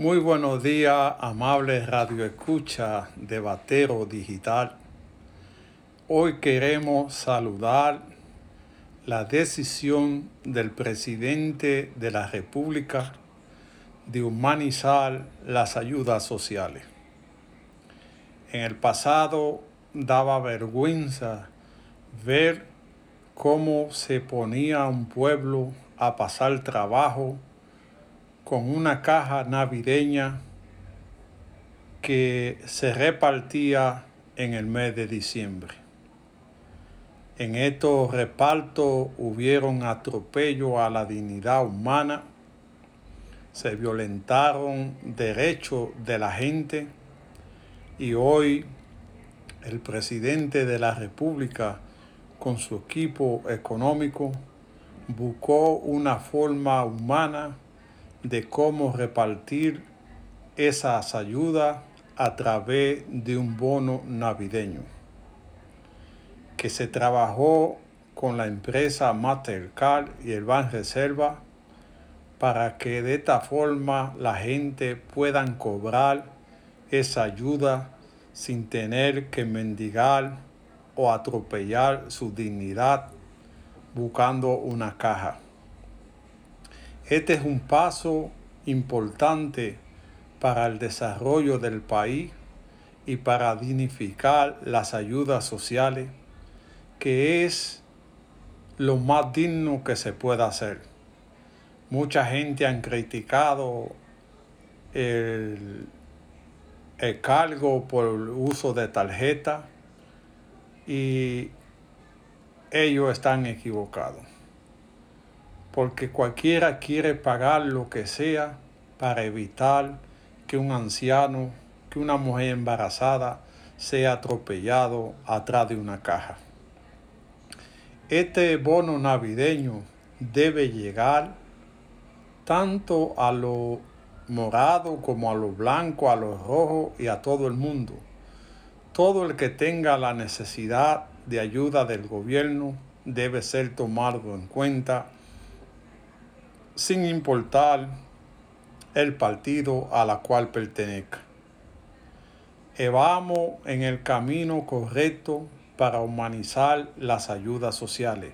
Muy buenos días, amables Radio Escucha de Batero Digital. Hoy queremos saludar la decisión del presidente de la República de humanizar las ayudas sociales. En el pasado daba vergüenza ver cómo se ponía un pueblo a pasar trabajo con una caja navideña que se repartía en el mes de diciembre. En estos repartos hubieron atropello a la dignidad humana, se violentaron derechos de la gente y hoy el presidente de la República con su equipo económico buscó una forma humana de cómo repartir esas ayudas a través de un bono navideño que se trabajó con la empresa Mastercard y el Banco Reserva para que de esta forma la gente pueda cobrar esa ayuda sin tener que mendigar o atropellar su dignidad buscando una caja. Este es un paso importante para el desarrollo del país y para dignificar las ayudas sociales, que es lo más digno que se pueda hacer. Mucha gente han criticado el, el cargo por el uso de tarjeta y ellos están equivocados porque cualquiera quiere pagar lo que sea para evitar que un anciano, que una mujer embarazada sea atropellado atrás de una caja. Este bono navideño debe llegar tanto a lo morado como a lo blanco, a lo rojo y a todo el mundo. Todo el que tenga la necesidad de ayuda del gobierno debe ser tomado en cuenta sin importar el partido a la cual pertenezca. Vamos en el camino correcto para humanizar las ayudas sociales.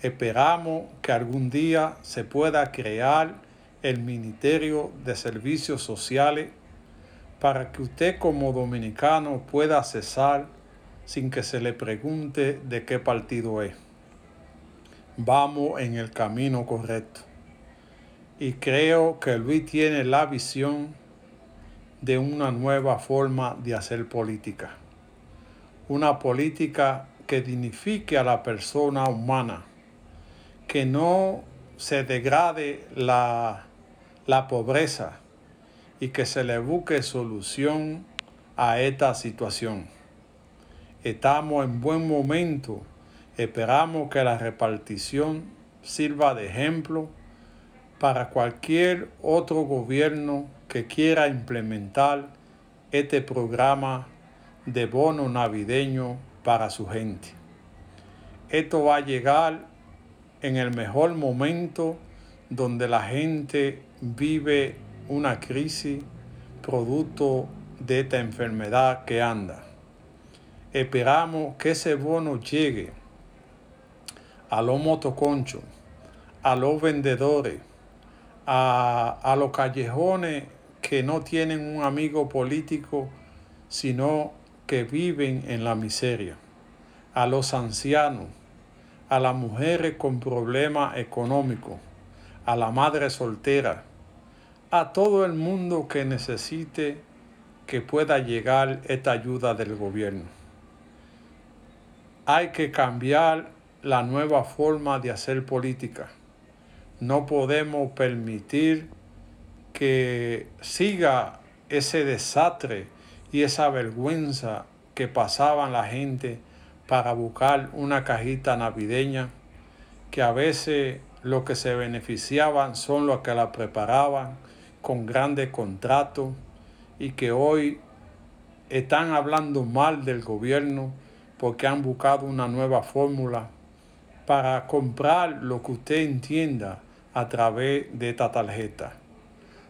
Esperamos que algún día se pueda crear el Ministerio de Servicios Sociales para que usted como dominicano pueda cesar sin que se le pregunte de qué partido es vamos en el camino correcto. Y creo que Luis tiene la visión de una nueva forma de hacer política. Una política que dignifique a la persona humana, que no se degrade la, la pobreza y que se le busque solución a esta situación. Estamos en buen momento Esperamos que la repartición sirva de ejemplo para cualquier otro gobierno que quiera implementar este programa de bono navideño para su gente. Esto va a llegar en el mejor momento donde la gente vive una crisis producto de esta enfermedad que anda. Esperamos que ese bono llegue a los motoconchos, a los vendedores, a, a los callejones que no tienen un amigo político, sino que viven en la miseria, a los ancianos, a las mujeres con problemas económicos, a la madre soltera, a todo el mundo que necesite que pueda llegar esta ayuda del gobierno. Hay que cambiar la nueva forma de hacer política. No podemos permitir que siga ese desastre y esa vergüenza que pasaban la gente para buscar una cajita navideña, que a veces los que se beneficiaban son los que la preparaban con grandes contratos y que hoy están hablando mal del gobierno porque han buscado una nueva fórmula para comprar lo que usted entienda a través de esta tarjeta.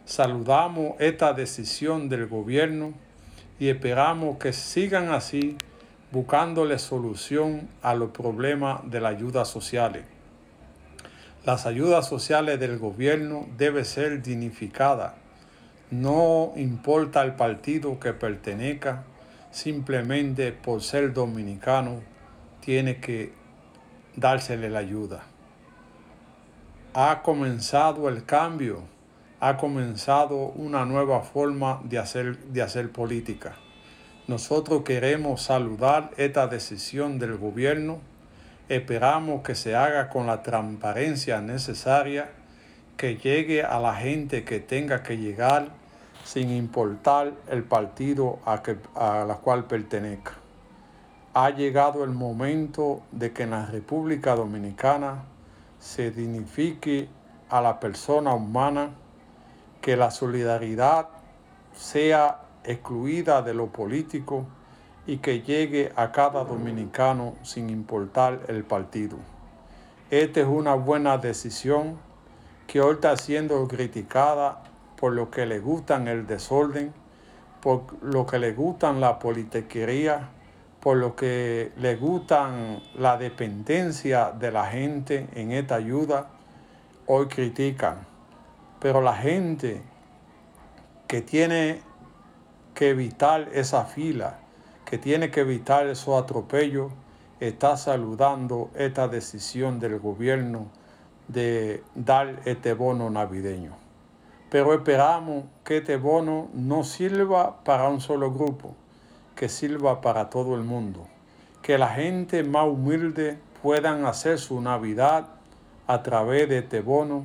Saludamos esta decisión del gobierno y esperamos que sigan así buscándole solución a los problemas de las ayudas sociales. Las ayudas sociales del gobierno deben ser dignificadas. No importa el partido que pertenezca, simplemente por ser dominicano tiene que dársele la ayuda. Ha comenzado el cambio, ha comenzado una nueva forma de hacer, de hacer política. Nosotros queremos saludar esta decisión del gobierno. Esperamos que se haga con la transparencia necesaria, que llegue a la gente que tenga que llegar sin importar el partido a, que, a la cual pertenezca. Ha llegado el momento de que en la República Dominicana se dignifique a la persona humana, que la solidaridad sea excluida de lo político y que llegue a cada dominicano sin importar el partido. Esta es una buena decisión que hoy está siendo criticada por lo que le gustan el desorden, por lo que le gustan la politiquería, por lo que le gustan la dependencia de la gente en esta ayuda, hoy critican. Pero la gente que tiene que evitar esa fila, que tiene que evitar esos atropellos, está saludando esta decisión del gobierno de dar este bono navideño. Pero esperamos que este bono no sirva para un solo grupo, que sirva para todo el mundo. Que la gente más humilde puedan hacer su Navidad a través de este bono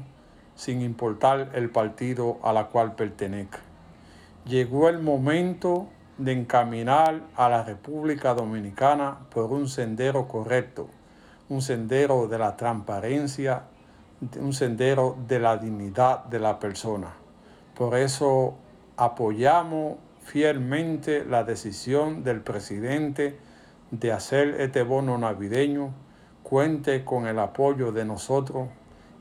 sin importar el partido a la cual pertenezca llegó el momento de encaminar a la República Dominicana por un sendero correcto, un sendero de la transparencia, un sendero de la dignidad de la persona. Por eso apoyamos fielmente la decisión del presidente de hacer este bono navideño. Cuente con el apoyo de nosotros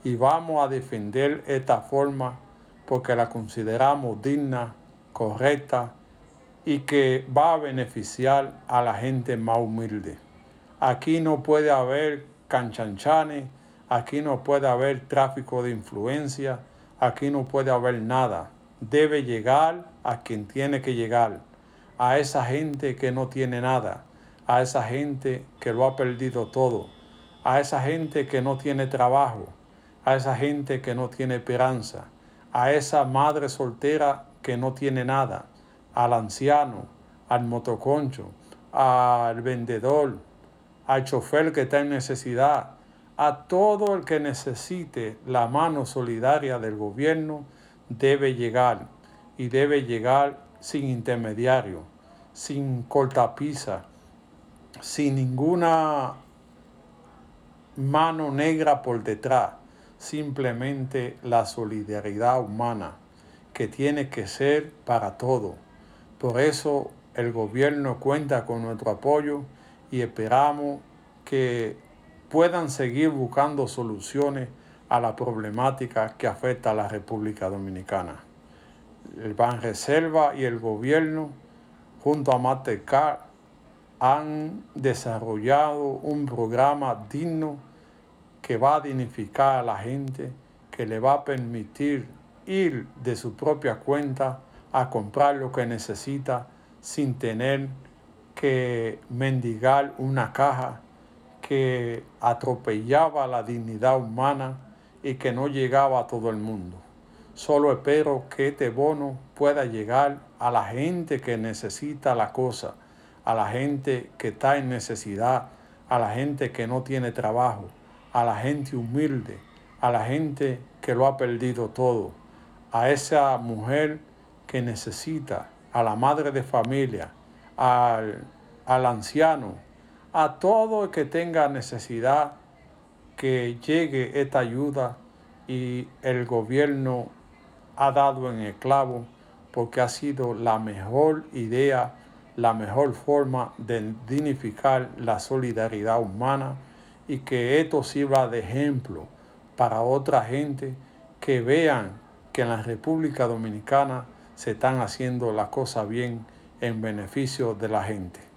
y vamos a defender esta forma porque la consideramos digna correcta y que va a beneficiar a la gente más humilde. Aquí no puede haber canchanchanes, aquí no puede haber tráfico de influencia, aquí no puede haber nada. Debe llegar a quien tiene que llegar, a esa gente que no tiene nada, a esa gente que lo ha perdido todo, a esa gente que no tiene trabajo, a esa gente que no tiene esperanza, a esa madre soltera que no tiene nada, al anciano, al motoconcho, al vendedor, al chofer que está en necesidad, a todo el que necesite la mano solidaria del gobierno, debe llegar y debe llegar sin intermediario, sin cortapisa, sin ninguna mano negra por detrás, simplemente la solidaridad humana que tiene que ser para todo. Por eso el gobierno cuenta con nuestro apoyo y esperamos que puedan seguir buscando soluciones a la problemática que afecta a la República Dominicana. El Reserva y el gobierno, junto a Mastercard, han desarrollado un programa digno que va a dignificar a la gente, que le va a permitir ir de su propia cuenta a comprar lo que necesita sin tener que mendigar una caja que atropellaba la dignidad humana y que no llegaba a todo el mundo. Solo espero que este bono pueda llegar a la gente que necesita la cosa, a la gente que está en necesidad, a la gente que no tiene trabajo, a la gente humilde, a la gente que lo ha perdido todo a esa mujer que necesita, a la madre de familia, al, anciano, a todo el que tenga necesidad, que llegue esta ayuda y el gobierno ha dado en el clavo porque ha sido la mejor idea, la mejor forma de dignificar la solidaridad humana y que esto sirva de ejemplo para otra gente que vean que en la República Dominicana se están haciendo las cosas bien en beneficio de la gente.